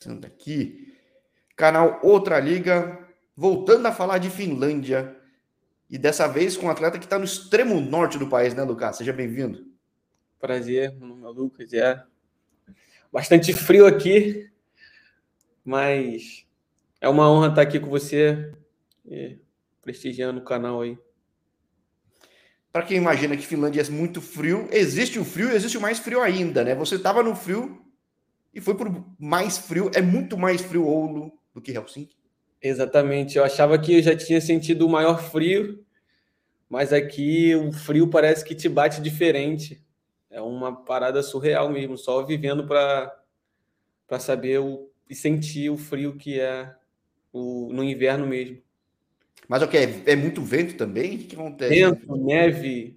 começando aqui. Canal Outra Liga, voltando a falar de Finlândia. E dessa vez com um atleta que está no extremo norte do país, né, Lucas? Seja bem-vindo. Prazer, meu nome é Lucas. É bastante frio aqui, mas é uma honra estar aqui com você e prestigiando o canal aí. Para quem imagina que Finlândia é muito frio, existe o frio e existe o mais frio ainda, né? Você estava no frio e foi por mais frio. É muito mais frio Oulu do que Helsinki. Exatamente. Eu achava que eu já tinha sentido o maior frio, mas aqui o frio parece que te bate diferente. É uma parada surreal mesmo, só vivendo para saber o, e sentir o frio que é o, no inverno mesmo. Mas o que? É, é muito vento também? O que acontece? Vento, neve.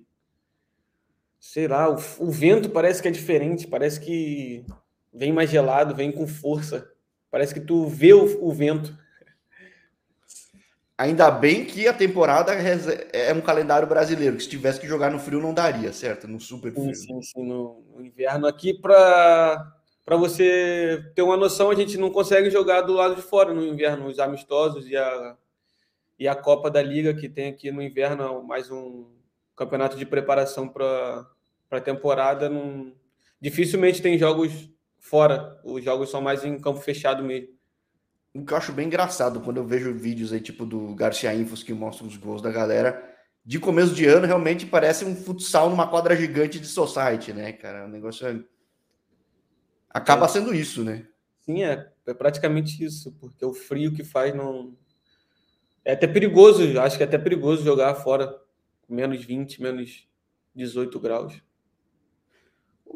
Sei lá, o, o vento parece que é diferente, parece que vem mais gelado, vem com força. Parece que tu vê o, o vento. Ainda bem que a temporada é um calendário brasileiro, que se tivesse que jogar no frio não daria, certo? No super frio. Sim, sim, sim no, no inverno. Aqui, para você ter uma noção, a gente não consegue jogar do lado de fora no inverno, os amistosos e a, e a Copa da Liga, que tem aqui no inverno mais um campeonato de preparação para a temporada. Não, dificilmente tem jogos fora. Os jogos são mais em campo fechado mesmo. O que eu acho bem engraçado quando eu vejo vídeos aí, tipo do Garcia Infos, que mostram os gols da galera. De começo de ano, realmente parece um futsal numa quadra gigante de society, né, cara? O negócio é... acaba é. sendo isso, né? Sim, é, é praticamente isso, porque o frio que faz não. É até perigoso, acho que é até perigoso jogar fora, menos 20, menos 18 graus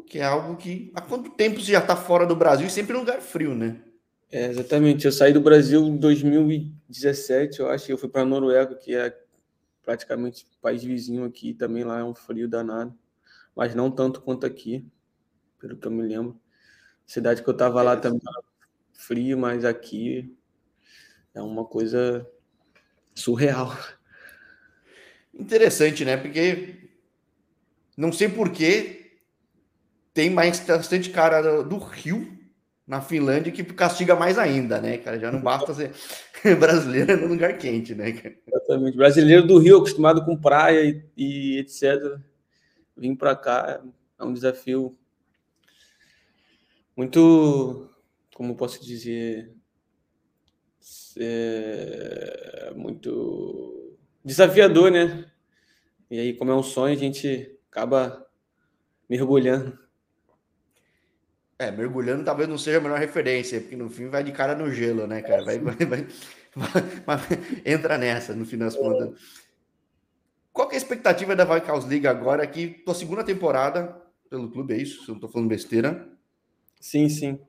que é algo que há quanto tempo você já está fora do Brasil e sempre em lugar frio, né? É, exatamente. Eu saí do Brasil em 2017, eu acho, eu fui para a Noruega, que é praticamente país vizinho aqui, também lá é um frio danado, mas não tanto quanto aqui, pelo que eu me lembro. cidade que eu estava lá também frio, mas aqui é uma coisa surreal. Interessante, né? Porque não sei porquê, tem mais bastante cara do Rio na Finlândia que castiga mais ainda, né, cara? Já não basta ser brasileiro no lugar quente, né? Exatamente. Brasileiro do Rio, acostumado com praia e, e etc. Vim para cá é um desafio muito, como posso dizer, é muito desafiador, né? E aí, como é um sonho, a gente acaba mergulhando. É, mergulhando talvez não seja a melhor referência, porque no fim vai de cara no gelo, né, cara? Vai, vai, vai, vai entra nessa, no final das contas. Qual é a expectativa da Vikings League agora, aqui, tua segunda temporada pelo clube, é isso? Se eu não tô falando besteira. Sim, sim.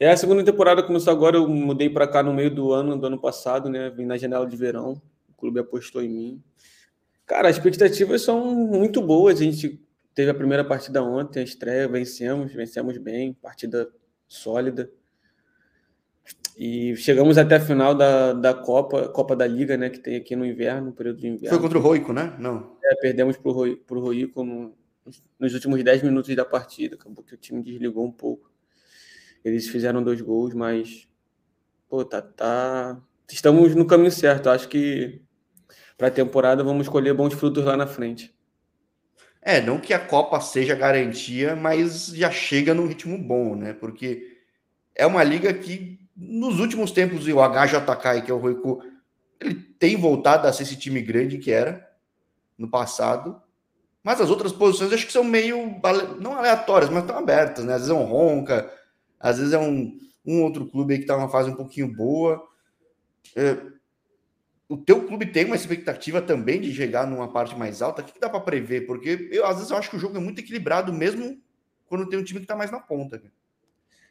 É, a segunda temporada começou agora, eu mudei para cá no meio do ano, do ano passado, né? Vim na janela de verão, o clube apostou em mim. Cara, as expectativas são muito boas, a gente Teve a primeira partida ontem, a estreia, vencemos, vencemos bem, partida sólida. E chegamos até a final da, da Copa, Copa da Liga, né, que tem aqui no inverno, no período de inverno. Foi contra o Roico, né? Não. É, perdemos para o Roico no, nos últimos 10 minutos da partida. Acabou que o time desligou um pouco. Eles fizeram dois gols, mas pô, tá, tá... estamos no caminho certo. Acho que para a temporada vamos colher bons frutos lá na frente. É, não que a Copa seja garantia, mas já chega num ritmo bom, né? Porque é uma liga que, nos últimos tempos, o HJK, que é o Roico, ele tem voltado a ser esse time grande que era no passado. Mas as outras posições acho que são meio, não aleatórias, mas estão abertas, né? Às vezes é um Ronca, às vezes é um, um outro clube que está numa fase um pouquinho boa. É, o teu clube tem uma expectativa também de chegar numa parte mais alta? O que, que dá para prever? Porque eu, às vezes, eu acho que o jogo é muito equilibrado, mesmo quando tem um time que está mais na ponta.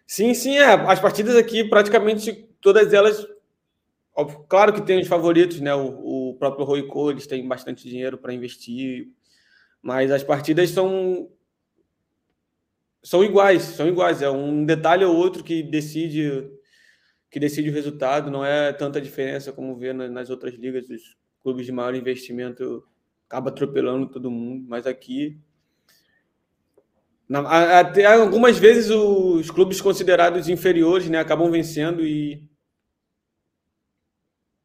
Sim, sim, é. As partidas aqui, praticamente todas elas. Claro que tem os favoritos, né? O, o próprio Roico, eles têm bastante dinheiro para investir, mas as partidas são são iguais, são iguais. É um detalhe ou outro que decide que decide o resultado, não é tanta diferença como vê nas outras ligas, os clubes de maior investimento acaba atropelando todo mundo, mas aqui Na, até algumas vezes os clubes considerados inferiores né, acabam vencendo e,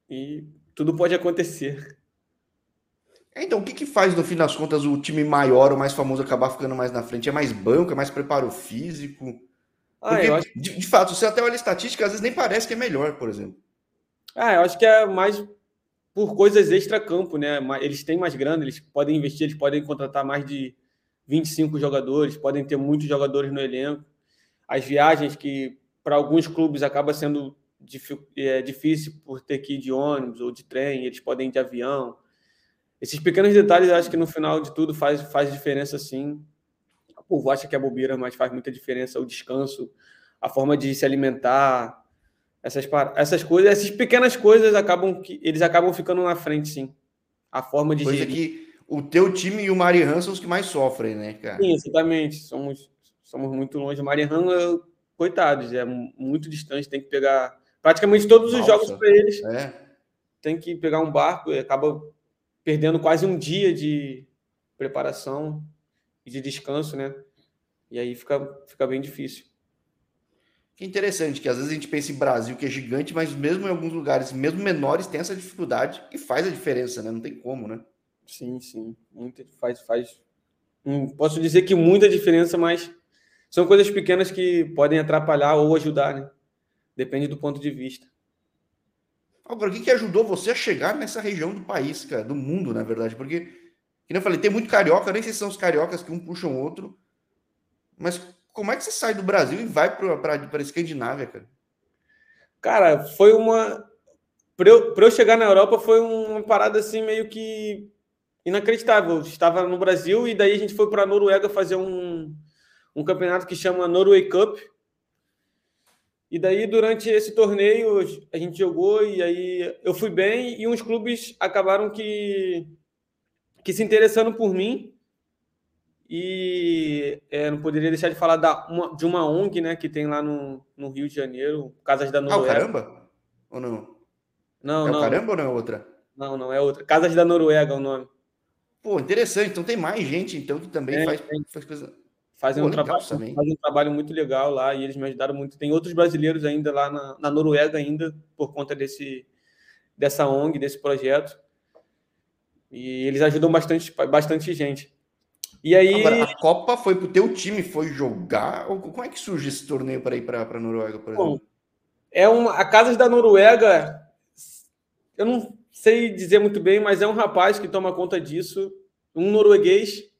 e tudo pode acontecer. É, então, o que, que faz, no fim das contas, o time maior, o mais famoso, acabar ficando mais na frente? É mais banco, é mais preparo físico? Ah, Porque, acho... de, de, fato, você até olha a estatística, às vezes nem parece que é melhor, por exemplo. Ah, eu acho que é mais por coisas extra-campo, né? Eles têm mais grana, eles podem investir, eles podem contratar mais de 25 jogadores, podem ter muitos jogadores no elenco. As viagens que, para alguns clubes, acaba sendo é, difícil por ter que ir de ônibus ou de trem, eles podem ir de avião. Esses pequenos detalhes, eu acho que no final de tudo faz, faz diferença sim. O povo acha que é bobeira, mas faz muita diferença o descanso, a forma de se alimentar, essas, essas coisas, essas pequenas coisas acabam que eles acabam ficando na frente, sim. A forma de Coisa gerir. que o teu time e o Marihan são os que mais sofrem, né, cara? Sim, exatamente. Somos, somos muito longe. O Marihan, coitados, é muito distante, tem que pegar praticamente todos os Nossa, jogos para eles. É. Tem que pegar um barco e acaba perdendo quase um dia de preparação e de descanso, né? E aí fica, fica bem difícil. Que interessante, que às vezes a gente pensa em Brasil, que é gigante, mas mesmo em alguns lugares, mesmo menores, tem essa dificuldade e faz a diferença, né? Não tem como, né? Sim, sim. Muita, faz, faz. Posso dizer que muita diferença, mas são coisas pequenas que podem atrapalhar ou ajudar, né? Depende do ponto de vista. Agora, o que, que ajudou você a chegar nessa região do país, cara, do mundo, na verdade? Porque, eu falei, tem muito carioca, nem sei se são os cariocas que um puxam o outro, mas como é que você sai do Brasil e vai para a Escandinávia, cara? Cara, foi uma. Para eu, eu chegar na Europa foi uma parada assim meio que inacreditável. Eu estava no Brasil e daí a gente foi para a Noruega fazer um, um campeonato que chama Norway Cup. E daí, durante esse torneio, a gente jogou e aí eu fui bem e uns clubes acabaram que, que se interessando por mim e é, não poderia deixar de falar da, uma, de uma ONG, né, que tem lá no, no Rio de Janeiro, Casas da Noruega. Ah, o Caramba? Ou não? Não, é não. o Caramba ou não é outra? Não, não é outra. Casas da Noruega é o nome. Pô, interessante. Então tem mais gente então que também é, faz, faz coisa. Fazem um, trabalho, fazem um trabalho muito legal lá e eles me ajudaram muito. Tem outros brasileiros ainda lá na, na Noruega ainda por conta desse dessa ONG, desse projeto. E eles ajudam bastante, bastante gente. E aí. Agora, a Copa foi pro teu time, foi jogar? Ou como é que surge esse torneio para ir para a Noruega, por exemplo? Bom, é uma, a Casas da Noruega, eu não sei dizer muito bem, mas é um rapaz que toma conta disso, um norueguês.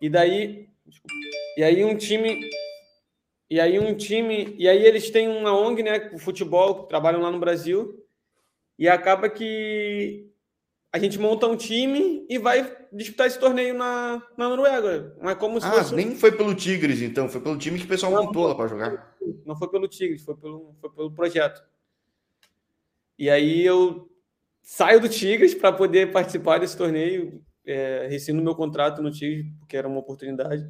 E daí. E aí um time. E aí um time. E aí eles têm uma ONG, né? Futebol, trabalham lá no Brasil. E acaba que a gente monta um time e vai disputar esse torneio na, na Noruega. Não é como se ah, fosse... nem foi pelo Tigres, então. Foi pelo time que o pessoal não, montou lá para jogar. Não foi pelo Tigres, foi pelo, foi pelo projeto. E aí eu saio do Tigres para poder participar desse torneio. É, rescindo meu contrato no Tigres, porque era uma oportunidade.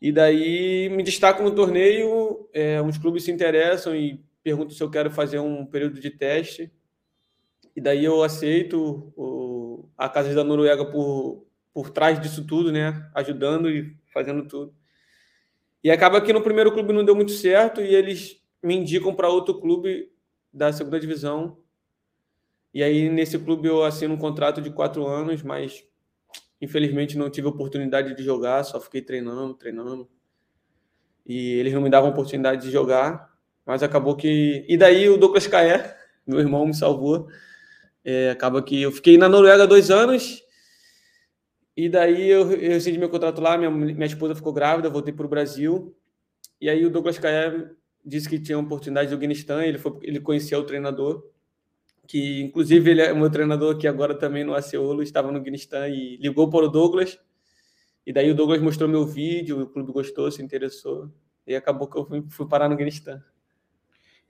E daí me destaco no torneio. É, uns clubes se interessam e perguntam se eu quero fazer um período de teste e daí eu aceito o, a Casa da Noruega por, por trás disso tudo, né? Ajudando e fazendo tudo. E acaba que no primeiro clube não deu muito certo e eles me indicam para outro clube da segunda divisão. E aí nesse clube eu assino um contrato de quatro anos, mas infelizmente não tive oportunidade de jogar, só fiquei treinando, treinando. E eles não me davam oportunidade de jogar, mas acabou que. E daí o Douglas Caé, meu irmão, me salvou é, acaba que eu fiquei na Noruega dois anos e daí eu, eu meu contrato lá, minha, minha esposa ficou grávida, voltei para o Brasil. E aí o Douglas Caé disse que tinha uma oportunidade do Afeganistão, ele, foi, ele conhecia o treinador, que inclusive ele é meu treinador que agora também no Aceolo, estava no Afeganistão e ligou para o Douglas. E daí o Douglas mostrou meu vídeo, o clube gostou, se interessou. E acabou que eu fui, fui parar no Afeganistão.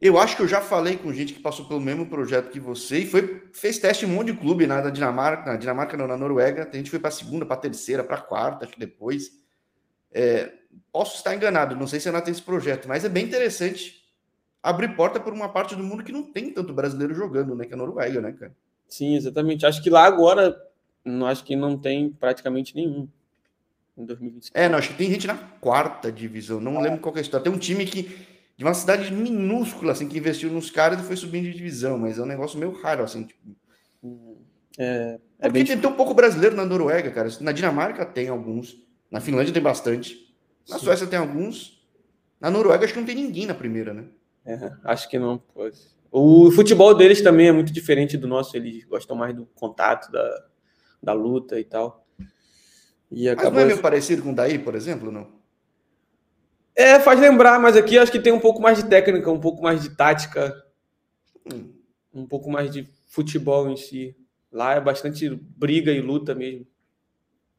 Eu acho que eu já falei com gente que passou pelo mesmo projeto que você e foi, fez teste em um monte de clube na Dinamarca, na Dinamarca não, na Noruega. A gente foi para a segunda, para a terceira, para a quarta, acho que depois. É, posso estar enganado, não sei se ainda tem esse projeto, mas é bem interessante abrir porta por uma parte do mundo que não tem tanto brasileiro jogando, né? Que é a Noruega, né, cara? Sim, exatamente. Acho que lá agora, não acho que não tem praticamente nenhum. em 2025. É, não, acho que tem gente na quarta divisão, não lembro qual é a história. Tem um time que, de uma cidade minúscula, assim, que investiu nos caras e foi subindo de divisão, mas é um negócio meio raro, assim, tipo. É, é Porque bem... tem tão pouco brasileiro na Noruega, cara. Na Dinamarca tem alguns, na Finlândia tem bastante, na Sim. Suécia tem alguns, na Noruega acho que não tem ninguém na primeira, né? É, acho que não. O futebol deles também é muito diferente do nosso, eles gostam mais do contato, da, da luta e tal. E mas não é meio parecido com o daí, por exemplo, não? É, faz lembrar, mas aqui acho que tem um pouco mais de técnica, um pouco mais de tática, um pouco mais de futebol em si. Lá é bastante briga e luta mesmo.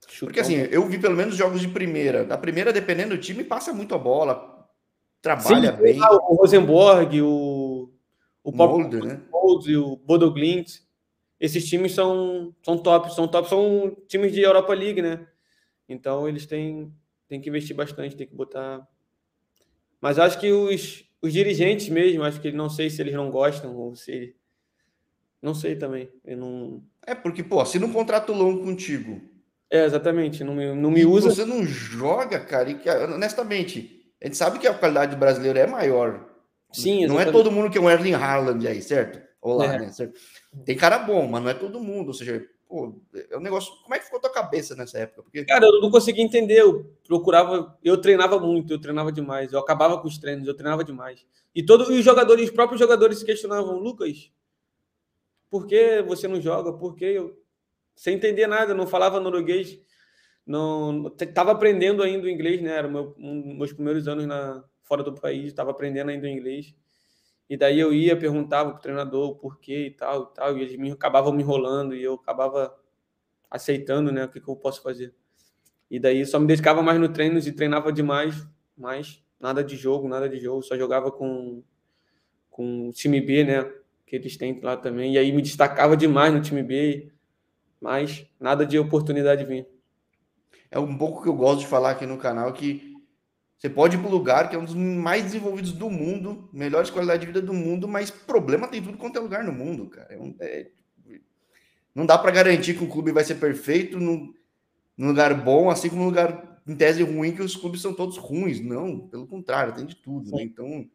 Chutão. Porque assim, eu vi pelo menos jogos de primeira. Da primeira, dependendo do time, passa muito a bola, trabalha Sim, bem. O Rosenborg, o o Molde, né? Molde, o Bodoglint. Esses times são, são top, são top, são times de Europa League, né? Então eles têm, têm que investir bastante, tem que botar. Mas acho que os, os dirigentes mesmo, acho que não sei se eles não gostam ou se. Não sei também. Eu não... É porque, pô, assina um contrato longo contigo. É, exatamente. Não me, não me usa. Você não joga, cara, e que, honestamente, a gente sabe que a qualidade do brasileiro é maior Sim, Não é todo mundo que é um Erling Haaland aí, certo? Olá, é. né? Certo? Tem cara bom, mas não é todo mundo. Ou seja, pô, é um negócio. Como é que ficou tua cabeça nessa época? Porque... Cara, eu não conseguia entender. Eu procurava, eu treinava muito, eu treinava demais. Eu acabava com os treinos, eu treinava demais. E todos os jogadores, os próprios jogadores se questionavam, Lucas, por que você não joga? Por que eu. Sem entender nada, não falava norueguês, não estava aprendendo ainda o inglês, né? Era meu, um, meus primeiros anos na, fora do país, estava aprendendo ainda inglês. E daí eu ia, perguntava para o treinador o porquê e tal, e tal, e eles me, acabavam me enrolando e eu acabava aceitando, né, o que, que eu posso fazer. E daí só me dedicava mais no treino e treinava demais, mas nada de jogo, nada de jogo, só jogava com, com o time B, né, que eles têm lá também, e aí me destacava demais no time B, mas nada de oportunidade vir. É um pouco que eu gosto de falar aqui no canal, que você pode ir para um lugar que é um dos mais desenvolvidos do mundo, melhores qualidade de vida do mundo, mas problema tem tudo quanto é lugar no mundo, cara. É, é, não dá para garantir que o clube vai ser perfeito num, num, lugar bom, assim como num lugar em tese ruim, que os clubes são todos ruins. Não, pelo contrário, tem de tudo. Né? Então,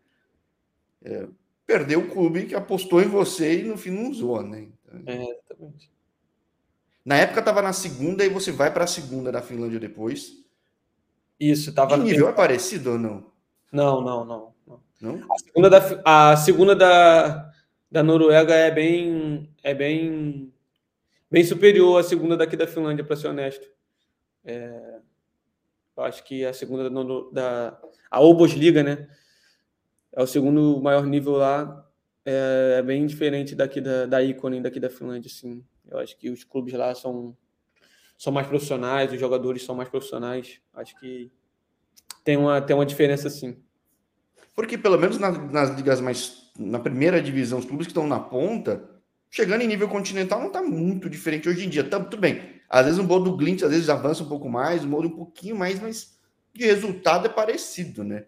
é, perdeu o clube que apostou em você e no fim não usou, né? Então, é, exatamente. Na época estava na segunda e você vai para a segunda da Finlândia depois. Isso, tava. O nível é parecido ou não? Não, não, não. não. não? A segunda, da, a segunda da, da Noruega é bem, é bem, bem superior à segunda daqui da Finlândia, para ser honesto. É, eu acho que a segunda da, da a Obosliga, né? É o segundo maior nível lá. É, é bem diferente daqui da, da Icon, daqui da Finlândia, sim. Eu acho que os clubes lá são são mais profissionais, os jogadores são mais profissionais. Acho que tem uma, tem uma diferença sim. Porque pelo menos nas, nas ligas mais na primeira divisão, os clubes que estão na ponta, chegando em nível continental não está muito diferente hoje em dia. Tá, tudo bem. Às vezes o modo do Glint às vezes avança um pouco mais, o modo um pouquinho mais, mas de resultado é parecido, né?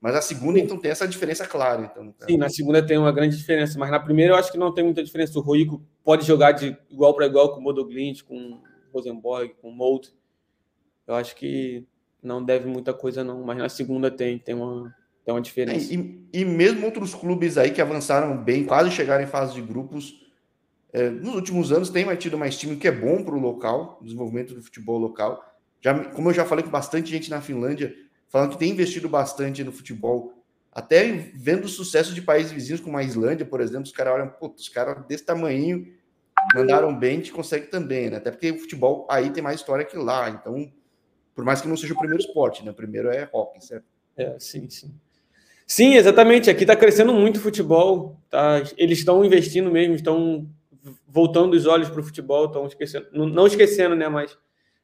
Mas a segunda, então, tem essa diferença clara. Então, Sim, na segunda tem uma grande diferença, mas na primeira eu acho que não tem muita diferença. O Roico pode jogar de igual para igual com o Modo Glint, com Rosenborg, com Mold. Eu acho que não deve muita coisa, não, mas na segunda tem, tem uma, tem uma diferença. É, e, e, mesmo outros clubes aí que avançaram bem, quase chegaram em fase de grupos, é, nos últimos anos tem tido mais time, que é bom para o local, desenvolvimento do futebol local. Já, como eu já falei com bastante gente na Finlândia, falando que tem investido bastante no futebol, até vendo o sucesso de países vizinhos como a Islândia, por exemplo, os caras olham, pô, os caras desse tamanho mandaram bem, gente consegue também, né? Até porque o futebol aí tem mais história que lá, então, por mais que não seja o primeiro esporte, né? O primeiro é hockey, certo? É, sim, sim. Sim, exatamente. Aqui está crescendo muito o futebol, tá? Eles estão investindo mesmo, estão voltando os olhos para o futebol, estão esquecendo, não esquecendo, né? Mas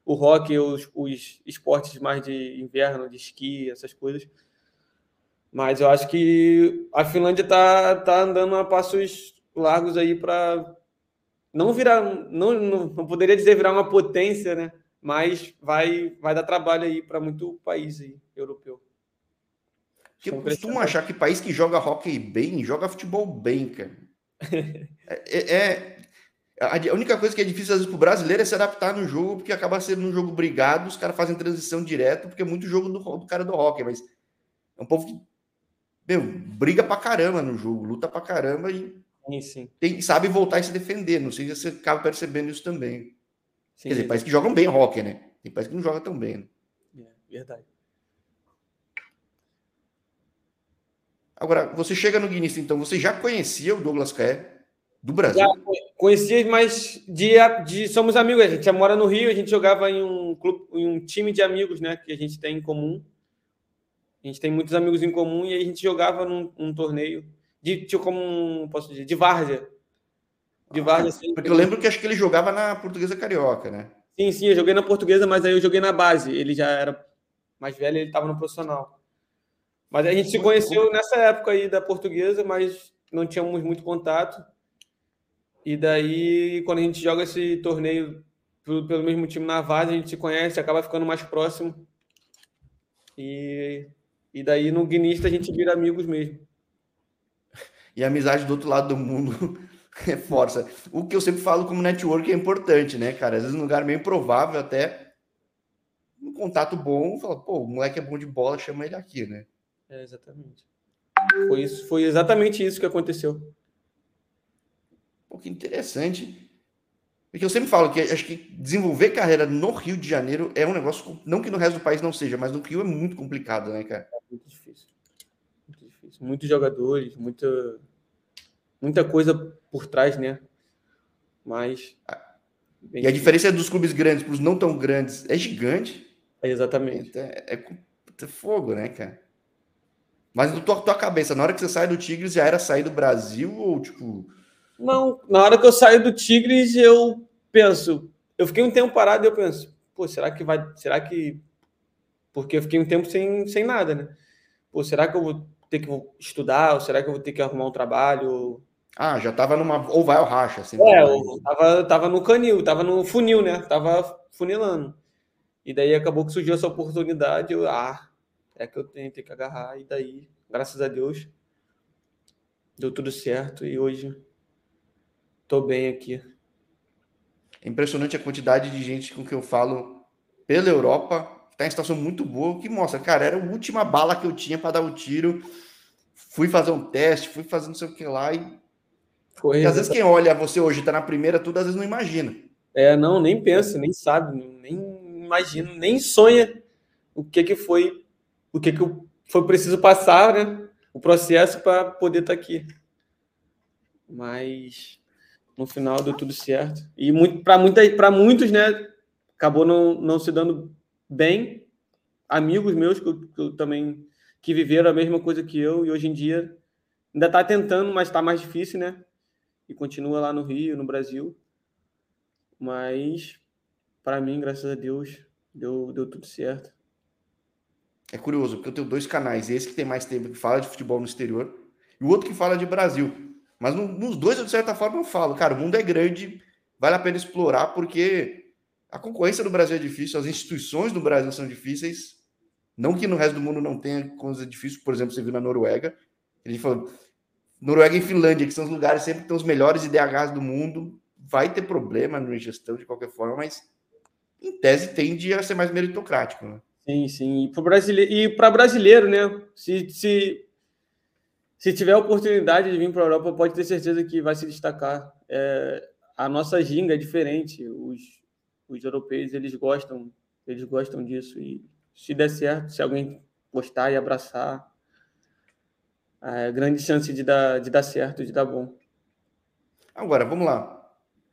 o hockey, os, os esportes mais de inverno, de esqui, essas coisas. Mas eu acho que a Finlândia está tá andando a passos largos aí para não virar, não, não, não, poderia dizer virar uma potência, né? Mas vai, vai dar trabalho aí para muito país aí, europeu. Que eu costumo achar que país que joga hockey bem, joga futebol bem, cara. é, é, A única coisa que é difícil às vezes para o brasileiro é se adaptar no jogo, porque acaba sendo um jogo brigado, os caras fazem transição direto, porque é muito jogo do, do cara do hockey, mas é um povo que, meu, briga pra caramba no jogo, luta pra caramba e sim, sim. Tem, sabe voltar e se defender. Não sei se você acaba percebendo isso também. Sim, Quer dizer, parece que jogam bem hockey, né? Tem países que não jogam tão bem. Né? É, verdade. Agora, você chega no Guinness, então, você já conhecia o Douglas Caé do Brasil? Já conhecia, mas de, de, somos amigos. A gente já mora no Rio, a gente jogava em um clube, em um time de amigos, né? Que a gente tem em comum. A gente tem muitos amigos em comum e a gente jogava num, num torneio de tipo, como posso dizer, de várzea. De várzea. Ah, porque eu lembro que acho que ele jogava na Portuguesa Carioca, né? Sim, sim, eu joguei na Portuguesa, mas aí eu joguei na base. Ele já era mais velho, ele estava no profissional. Mas a gente se conheceu nessa época aí da Portuguesa, mas não tínhamos muito contato. E daí, quando a gente joga esse torneio pelo mesmo time na Vaz, a gente se conhece, acaba ficando mais próximo. E, e daí no Guinista a gente vira amigos mesmo. E a amizade do outro lado do mundo é força. O que eu sempre falo como network é importante, né, cara? Às vezes um lugar meio improvável até um contato bom, fala, pô, o moleque é bom de bola, chama ele aqui, né? É, exatamente. Foi, isso, foi exatamente isso que aconteceu. Pô, que interessante. Porque eu sempre falo que acho que desenvolver carreira no Rio de Janeiro é um negócio, não que no resto do país não seja, mas no Rio é muito complicado, né, cara? É muito difícil. Muito difícil. Muitos jogadores, muita, muita coisa por trás, né? Mas. e a diferença dos clubes grandes para os não tão grandes é gigante. É exatamente. É, é, é, fogo, né, cara? Mas na tua, tua cabeça, na hora que você sai do Tigres, já era sair do Brasil ou tipo não, na hora que eu saio do Tigres, eu penso, eu fiquei um tempo parado e eu penso, pô, será que vai, será que porque eu fiquei um tempo sem, sem nada, né? Pô, será que eu vou ter que estudar, ou será que eu vou ter que arrumar um trabalho? Ah, já tava numa ou vai ao racha, assim. É, eu tava, tava no canil, tava no funil, né? Tava funilando. E daí acabou que surgiu essa oportunidade, eu, ah, é que eu tenho, tenho que agarrar e daí, graças a Deus, deu tudo certo e hoje Tô bem aqui. É impressionante a quantidade de gente com que eu falo pela Europa. Tá em situação muito boa, que mostra, cara, era a última bala que eu tinha para dar o tiro. Fui fazer um teste, fui fazer não sei o que lá e. Às vezes quem olha você hoje tá na primeira, tudo às vezes não imagina. É, não, nem pensa, nem sabe, nem imagina, nem sonha o que que foi, o que que foi preciso passar, né? O processo para poder estar tá aqui. Mas no final deu tudo certo. E muito, para muitos, né, acabou não, não se dando bem. Amigos meus que, eu, que eu também que viveram a mesma coisa que eu e hoje em dia ainda está tentando, mas está mais difícil, né? E continua lá no Rio, no Brasil. Mas para mim, graças a Deus, deu, deu tudo certo. É curioso, porque eu tenho dois canais, esse que tem mais tempo que fala de futebol no exterior e o outro que fala de Brasil. Mas no, nos dois, de certa forma, eu falo, cara, o mundo é grande, vale a pena explorar, porque a concorrência do Brasil é difícil, as instituições do Brasil são difíceis. Não que no resto do mundo não tenha coisas difíceis, por exemplo, você viu na Noruega. Gente falou, Noruega e Finlândia, que são os lugares sempre que tem os melhores IDHs do mundo, vai ter problema na gestão de qualquer forma, mas em tese tende a ser mais meritocrático. Né? Sim, sim. E para brasileiro, né? Se, se se tiver a oportunidade de vir para a Europa, pode ter certeza que vai se destacar. É, a nossa ginga é diferente. Os, os europeus eles gostam, eles gostam disso. E se der certo, se alguém gostar e abraçar, é grande chance de dar, de dar certo, de dar bom. Agora, vamos lá.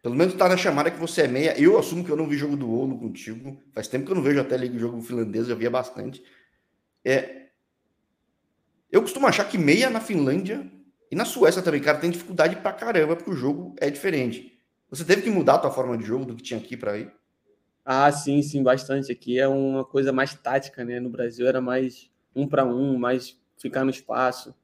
Pelo menos está na chamada que você é meia. Eu assumo que eu não vi jogo do Olo contigo. Faz tempo que eu não vejo até liga jogo finlandês, já via bastante. É, eu costumo achar que meia na Finlândia e na Suécia também, cara, tem dificuldade pra caramba, porque o jogo é diferente. Você teve que mudar a tua forma de jogo do que tinha aqui para ir? Ah, sim, sim, bastante. Aqui é uma coisa mais tática, né? No Brasil era mais um para um, mais ficar no espaço.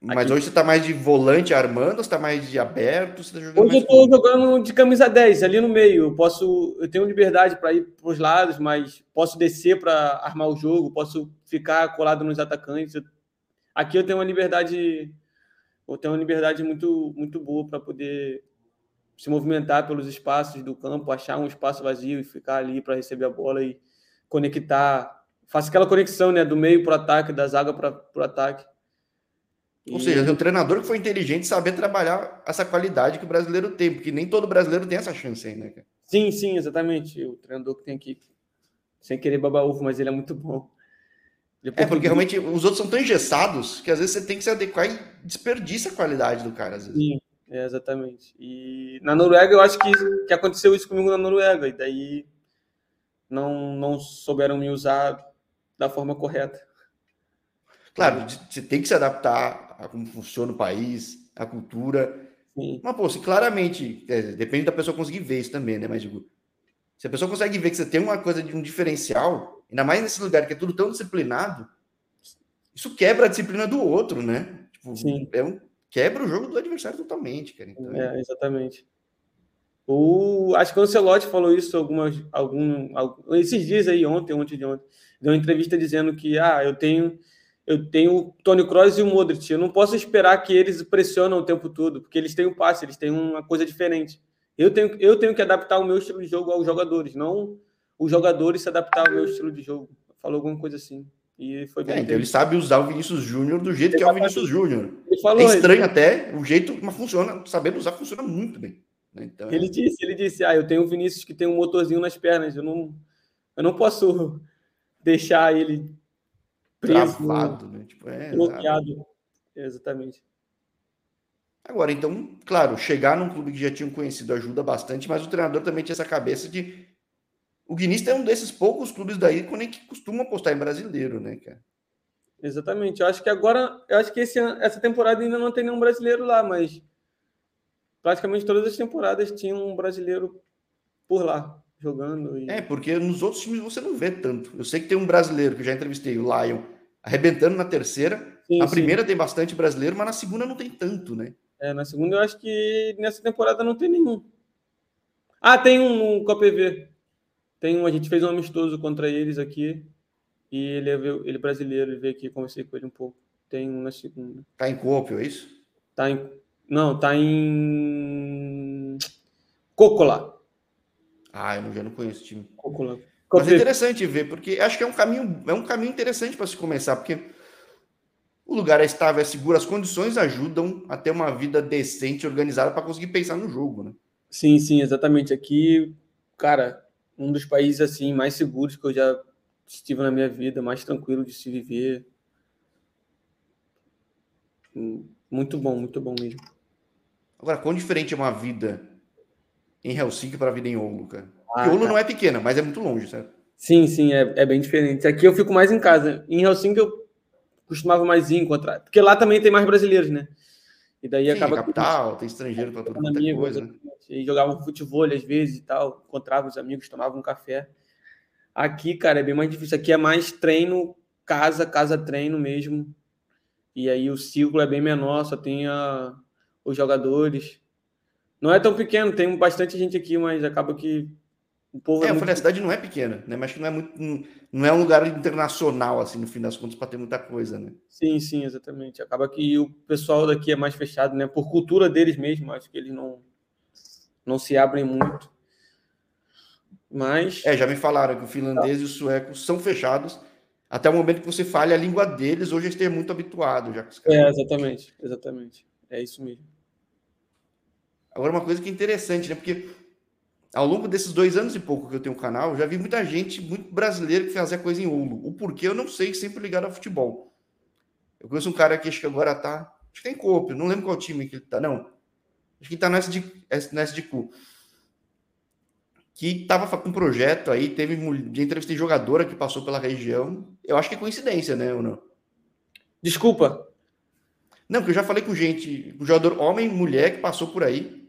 Mas aqui... hoje você tá mais de volante armando, você tá mais de aberto? Tá jogando hoje eu tô jogando de camisa 10, ali no meio. Eu posso, eu tenho liberdade para ir para os lados, mas posso descer para armar o jogo, posso ficar colado nos atacantes. Aqui eu tenho uma liberdade, eu tenho uma liberdade muito, muito boa para poder se movimentar pelos espaços do campo, achar um espaço vazio e ficar ali para receber a bola e conectar, faça aquela conexão, né, do meio para o ataque, da zaga para o ataque. Ou e... seja, o treinador que foi inteligente saber trabalhar essa qualidade que o brasileiro tem, porque nem todo brasileiro tem essa chance aí, né? Sim, sim, exatamente. O treinador que tem aqui, sem querer babar ovo, mas ele é muito bom. Depois é, porque realmente os outros são tão engessados que às vezes você tem que se adequar e desperdiça a qualidade do cara, às vezes. Sim, é, exatamente. E na Noruega eu acho que, que aconteceu isso comigo na Noruega, e daí não, não souberam me usar da forma correta. Claro, você tem que se adaptar a como funciona o país, a cultura. Sim. Mas, pô, se claramente, depende da pessoa conseguir ver isso também, né? Mas, digo, se a pessoa consegue ver que você tem uma coisa de um diferencial, ainda mais nesse lugar que é tudo tão disciplinado, isso quebra a disciplina do outro, né? Tipo, Sim. É um, quebra o jogo do adversário totalmente, cara. Então, é, exatamente. O, acho que o Ancelotti falou isso algumas, algum, algum, esses dias aí, ontem, ontem de ontem. Deu uma entrevista dizendo que ah, eu tenho eu tenho o Tony Kroos e o Modric. Eu não posso esperar que eles pressionam o tempo todo, porque eles têm um passe, eles têm uma coisa diferente. Eu tenho, eu tenho que adaptar o meu estilo de jogo aos jogadores, não os jogadores se adaptar ao meu estilo de jogo. Falou alguma coisa assim. E foi bem. É, então ele sabe usar o Vinícius Júnior do jeito que é o Vinícius Júnior. É estranho ele... até o jeito, mas funciona, sabendo usar, funciona muito bem. Né? Então, ele é... disse, ele disse, ah, eu tenho o Vinícius que tem um motorzinho nas pernas, eu não, eu não posso deixar ele preso, Travado, né? Tipo, é, bloqueado. Exatamente. Agora, então, claro, chegar num clube que já tinham conhecido ajuda bastante, mas o treinador também tinha essa cabeça de o Guinista é um desses poucos clubes daí que costuma apostar em brasileiro, né, cara? Exatamente. Eu acho que agora, eu acho que esse, essa temporada ainda não tem nenhum brasileiro lá, mas praticamente todas as temporadas tinham um brasileiro por lá jogando. E... É, porque nos outros times você não vê tanto. Eu sei que tem um brasileiro que eu já entrevistei, o Lion, arrebentando na terceira. Sim, na sim. primeira tem bastante brasileiro, mas na segunda não tem tanto, né? É, na segunda eu acho que nessa temporada não tem nenhum. Ah, tem um, um com a PV. Tem um, a gente fez um amistoso contra eles aqui. E ele é, ele é brasileiro, ele veio aqui, conversei com ele um pouco. Tem um na segunda. Tá em Copio, é isso? Tá em. Não, tá em. Cocola. Ah, eu já não conheço o time. Mas é interessante ver, porque acho que é um caminho, é um caminho interessante para se começar, porque o lugar é estável, é seguro, as condições ajudam a ter uma vida decente, organizada para conseguir pensar no jogo, né? Sim, sim, exatamente. Aqui, cara, um dos países assim mais seguros que eu já estive na minha vida, mais tranquilo de se viver. Muito bom, muito bom mesmo. Agora, quão diferente é uma vida em Helsinki para a vida em Oulu, cara? Ah, Oulu tá. não é pequena, mas é muito longe, certo? Sim, sim, é, é bem diferente. Aqui eu fico mais em casa. Em Helsinki eu costumava mais ir encontrar. Porque lá também tem mais brasileiros, né? E daí Sim, acaba. capital, que... tem estrangeiro para todo mundo. Coisa, né? E jogavam futebol às vezes e tal, encontrava os amigos, tomavam um café. Aqui, cara, é bem mais difícil. Aqui é mais treino, casa, casa, treino mesmo. E aí o ciclo é bem menor, só tem a, os jogadores. Não é tão pequeno, tem bastante gente aqui, mas acaba que o povo é, é eu muito... falei, a cidade não é pequena, né? Mas que não é muito, não é um lugar internacional, assim, no fim das contas, para ter muita coisa, né? Sim, sim, exatamente. Acaba que o pessoal daqui é mais fechado, né? Por cultura deles mesmo, acho que eles não, não se abrem muito. Mas. É, já me falaram que o finlandês tá. e o sueco são fechados. Até o momento que você fale a língua deles, hoje eles têm muito habituado já. É, exatamente, exatamente. É isso mesmo. Agora, uma coisa que é interessante, né? Porque ao longo desses dois anos e pouco que eu tenho o canal, já vi muita gente, muito brasileiro, que fazia coisa em Ouro. O porquê eu não sei, sempre ligado ao futebol. Eu conheço um cara que acho que agora tá. Acho que tem é não lembro qual time que ele tá, não. Acho que ele tá no SD, no SDQ. Que tava com um projeto aí, teve de entrevistei jogadora que passou pela região. Eu acho que é coincidência, né, ou não? Desculpa. Não, porque eu já falei com gente, com jogador homem, mulher que passou por aí.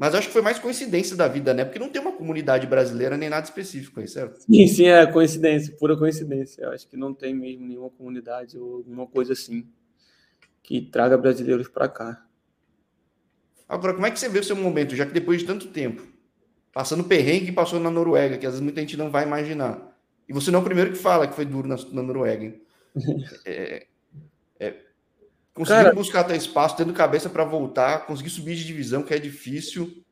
Mas acho que foi mais coincidência da vida, né? Porque não tem uma comunidade brasileira nem nada específico aí, certo? Sim, sim, é coincidência, pura coincidência. Eu acho que não tem mesmo nenhuma comunidade ou alguma coisa assim que traga brasileiros para cá. Agora, como é que você vê o seu momento, já que depois de tanto tempo, passando perrengue que passou na Noruega, que às vezes muita gente não vai imaginar, e você não é o primeiro que fala que foi duro na, na Noruega, é, é, Conseguiu Cara, buscar até espaço, tendo cabeça para voltar, conseguir subir de divisão, que é difícil.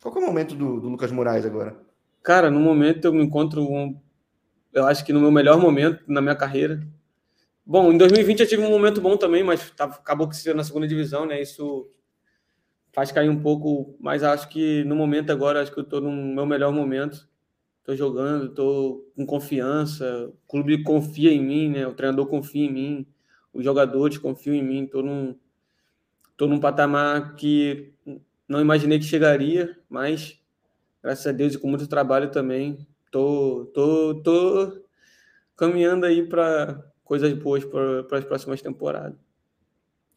Qual é o momento do, do Lucas Moraes agora? Cara, no momento eu me encontro, um, eu acho que no meu melhor momento na minha carreira. Bom, em 2020 eu tive um momento bom também, mas tá, acabou que ser na segunda divisão, né? Isso faz cair um pouco, mas acho que no momento agora, acho que eu estou no meu melhor momento. Estou jogando, estou com confiança, o clube confia em mim, né? O treinador confia em mim, os jogadores confiam em mim, estou num, tô num patamar que não imaginei que chegaria, mas graças a Deus e com muito trabalho também, tô, tô, tô caminhando aí para coisas boas para as próximas temporadas.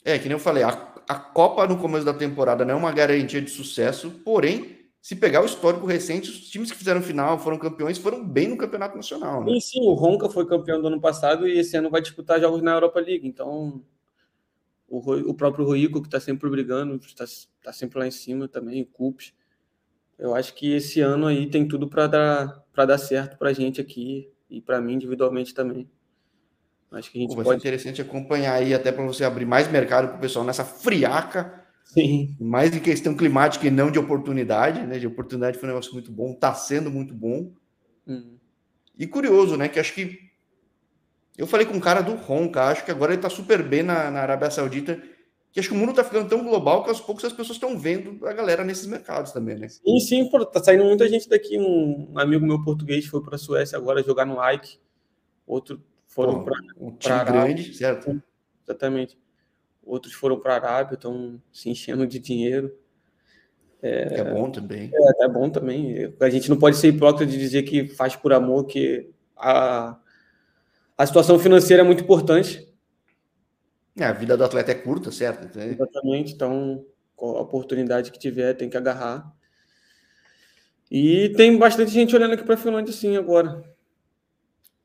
É, que nem eu falei, a, a Copa no começo da temporada não é uma garantia de sucesso, porém, se pegar o histórico recente, os times que fizeram final, foram campeões, foram bem no campeonato nacional. Né? Sim, sim, o Ronca foi campeão do ano passado e esse ano vai disputar jogos na Europa League, então o, o próprio Ruico, que está sempre brigando, está tá sempre lá em cima também, o Cups. Eu acho que esse ano aí tem tudo para dar, dar certo para a gente aqui e para mim individualmente também. Acho que a gente Pô, vai pode... ser interessante acompanhar aí, até para você abrir mais mercado para o pessoal nessa friaca. Sim. Mais em questão climática e não de oportunidade, né? De oportunidade foi um negócio muito bom, está sendo muito bom. Hum. E curioso, né? Que acho que eu falei com um cara do Ronca, acho que agora ele está super bem na, na Arábia Saudita, que acho que o mundo está ficando tão global que aos poucos as pessoas estão vendo a galera nesses mercados também, né? Sim, sim, pô, tá saindo muita gente daqui. Um amigo meu português foi para a Suécia agora jogar no Ike, outro foram para um time grande, certo? Exatamente. Outros foram para a Arábia, estão se enchendo de dinheiro. É, é bom também. É, é bom também. A gente não pode ser hipócrita de dizer que faz por amor, que a, a situação financeira é muito importante. É, a vida do atleta é curta, certo? Então, é Exatamente. Então, a oportunidade que tiver, tem que agarrar. E tem bastante gente olhando aqui para a Finlândia, sim, agora.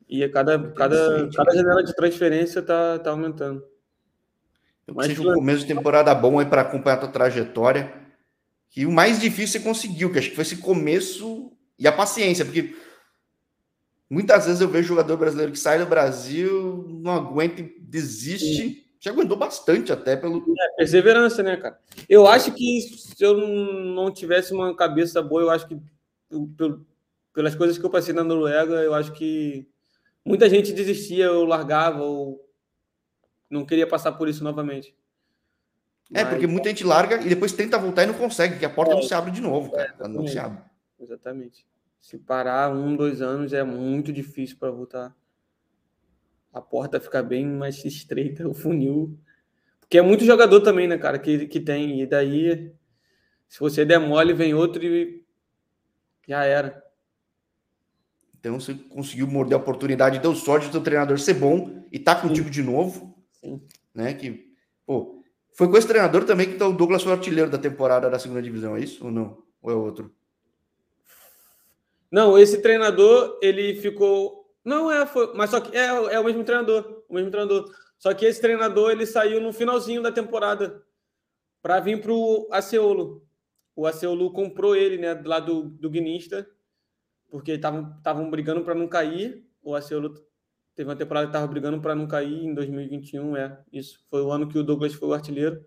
E a cada, cada, cada janela de transferência está tá aumentando. Eu seja um começo de temporada bom aí para acompanhar a tua trajetória. Que o mais difícil você conseguiu, que acho que foi esse começo e a paciência, porque muitas vezes eu vejo jogador brasileiro que sai do Brasil, não aguenta e desiste. Sim. Já aguentou bastante até pelo. É, perseverança, né, cara? Eu acho que se eu não tivesse uma cabeça boa, eu acho que pelas coisas que eu passei na Noruega, eu acho que muita gente desistia ou largava ou não queria passar por isso novamente. É, Mas... porque muita gente larga e depois tenta voltar e não consegue, porque a porta é, não se abre de novo, cara. É, não se abre. Exatamente. Se parar um, dois anos é muito difícil para voltar. A porta fica bem mais estreita, o funil. Porque é muito jogador também, né, cara, que, que tem. E daí, se você der mole, vem outro e já era. Então você conseguiu morder a oportunidade, deu sorte do treinador ser bom e tá contigo Sim. de novo. Sim. Né? Que, pô, foi com esse treinador também que tá o Douglas foi artilheiro da temporada da segunda divisão, é isso ou não? Ou é outro? Não, esse treinador, ele ficou. Não é, foi... mas só que é, é o mesmo treinador, o mesmo treinador. Só que esse treinador ele saiu no finalzinho da temporada para vir para o Aceolo. O Aceolo comprou ele, né, lá do, do Guinista porque estavam brigando para não cair. O Aceolo teve uma temporada que estava brigando para não cair em 2021, é. Isso foi o ano que o Douglas foi o artilheiro.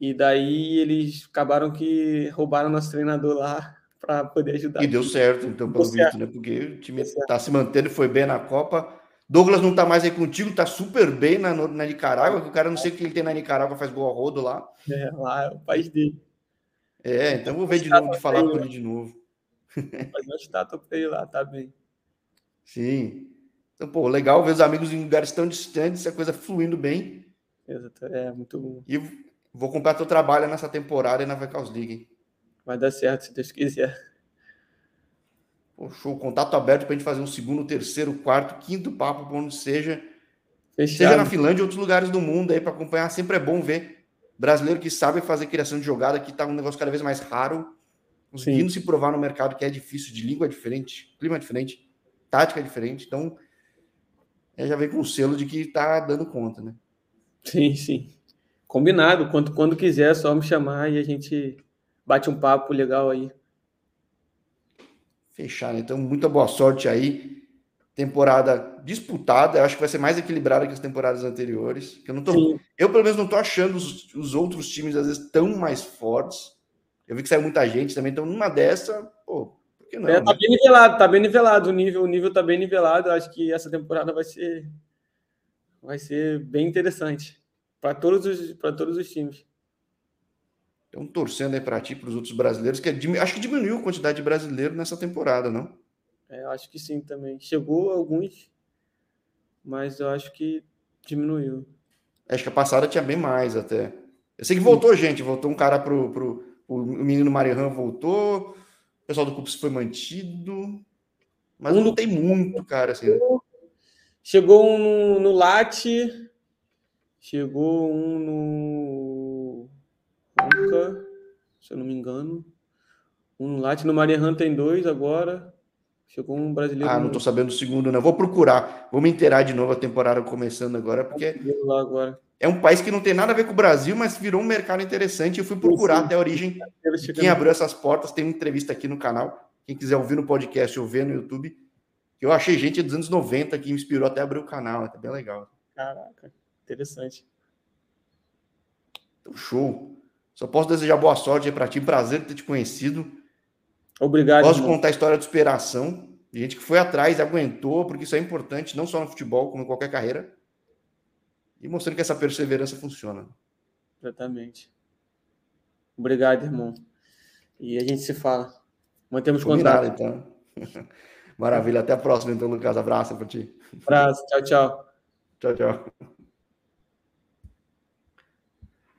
E daí eles acabaram que roubaram nosso treinador lá para poder ajudar. E deu certo, então, pelo visto, né? Porque o time está se mantendo, foi bem na Copa. Douglas não está mais aí contigo, está super bem na, na Nicarágua, que o cara não sei o que ele tem na Nicarágua, faz gol a rodo lá. É, lá é o país dele. É, então vou ver de novo, de falar com ele de novo. Mas uma estátua para ele lá, tá bem. Sim. Então, pô, legal ver os amigos em lugares tão distantes, a coisa fluindo bem. Exato, é muito bom. E vou comprar teu trabalho nessa temporada e na Vecaus League. Vai dar certo, se Deus quiser. Pô, show, contato aberto para a gente fazer um segundo, terceiro, quarto, quinto papo, por onde seja. Fechado. Seja na Finlândia ou outros lugares do mundo aí para acompanhar. Sempre é bom ver brasileiro que sabe fazer criação de jogada, que tá um negócio cada vez mais raro conseguindo Sim. se provar no mercado que é difícil, de língua diferente, clima diferente, tática diferente. Então, é, já vem com o selo de que está dando conta, né? Sim, sim. Combinado. Quando, quando quiser, é só me chamar e a gente bate um papo legal aí. Fechado. Então, muita boa sorte aí. Temporada disputada, eu acho que vai ser mais equilibrada que as temporadas anteriores. Eu, não tô, eu pelo menos, não estou achando os, os outros times, às vezes, tão mais fortes Eu vi que saiu muita gente também, então numa dessa, pô, não? É, tá né? bem nivelado, tá bem nivelado. O nível, o nível tá bem nivelado. Acho que essa temporada vai ser vai ser bem interessante para todos os para todos os times. Estão torcendo aí para ti, para os outros brasileiros, que é, acho que diminuiu a quantidade de brasileiros nessa temporada, não? É, acho que sim também. Chegou alguns, mas eu acho que diminuiu. Acho que a passada tinha bem mais até. Eu sei que voltou gente, voltou um cara pro, pro o menino Marihan voltou, pessoal do Cups foi mantido, mas um não tem muito, cara. Assim. Chegou um no, no Late, chegou um no Nunca, se eu não me engano. Um Latte no Marihan tem dois agora. Chegou um brasileiro. Ah, não estou sabendo o segundo, não. Vou procurar. Vou me inteirar de novo a temporada começando agora, porque agora. é um país que não tem nada a ver com o Brasil, mas virou um mercado interessante. Eu fui procurar sim, até a origem de quem abriu essas portas. Tem uma entrevista aqui no canal. Quem quiser ouvir no podcast ou ver no YouTube. Eu achei gente dos anos 90 que me inspirou até abrir o canal. É bem legal. Caraca, interessante. Então, show. Só posso desejar boa sorte para ti. Prazer ter te conhecido. Obrigado. Gosto de contar a história de superação. De gente que foi atrás, aguentou, porque isso é importante, não só no futebol, como em qualquer carreira. E mostrando que essa perseverança funciona. Exatamente. Obrigado, irmão. E a gente se fala. Mantemos Combinado, contato. então. Maravilha. Até a próxima, então, Lucas. Abraço para ti. Abraço. Tchau, tchau. Tchau, tchau.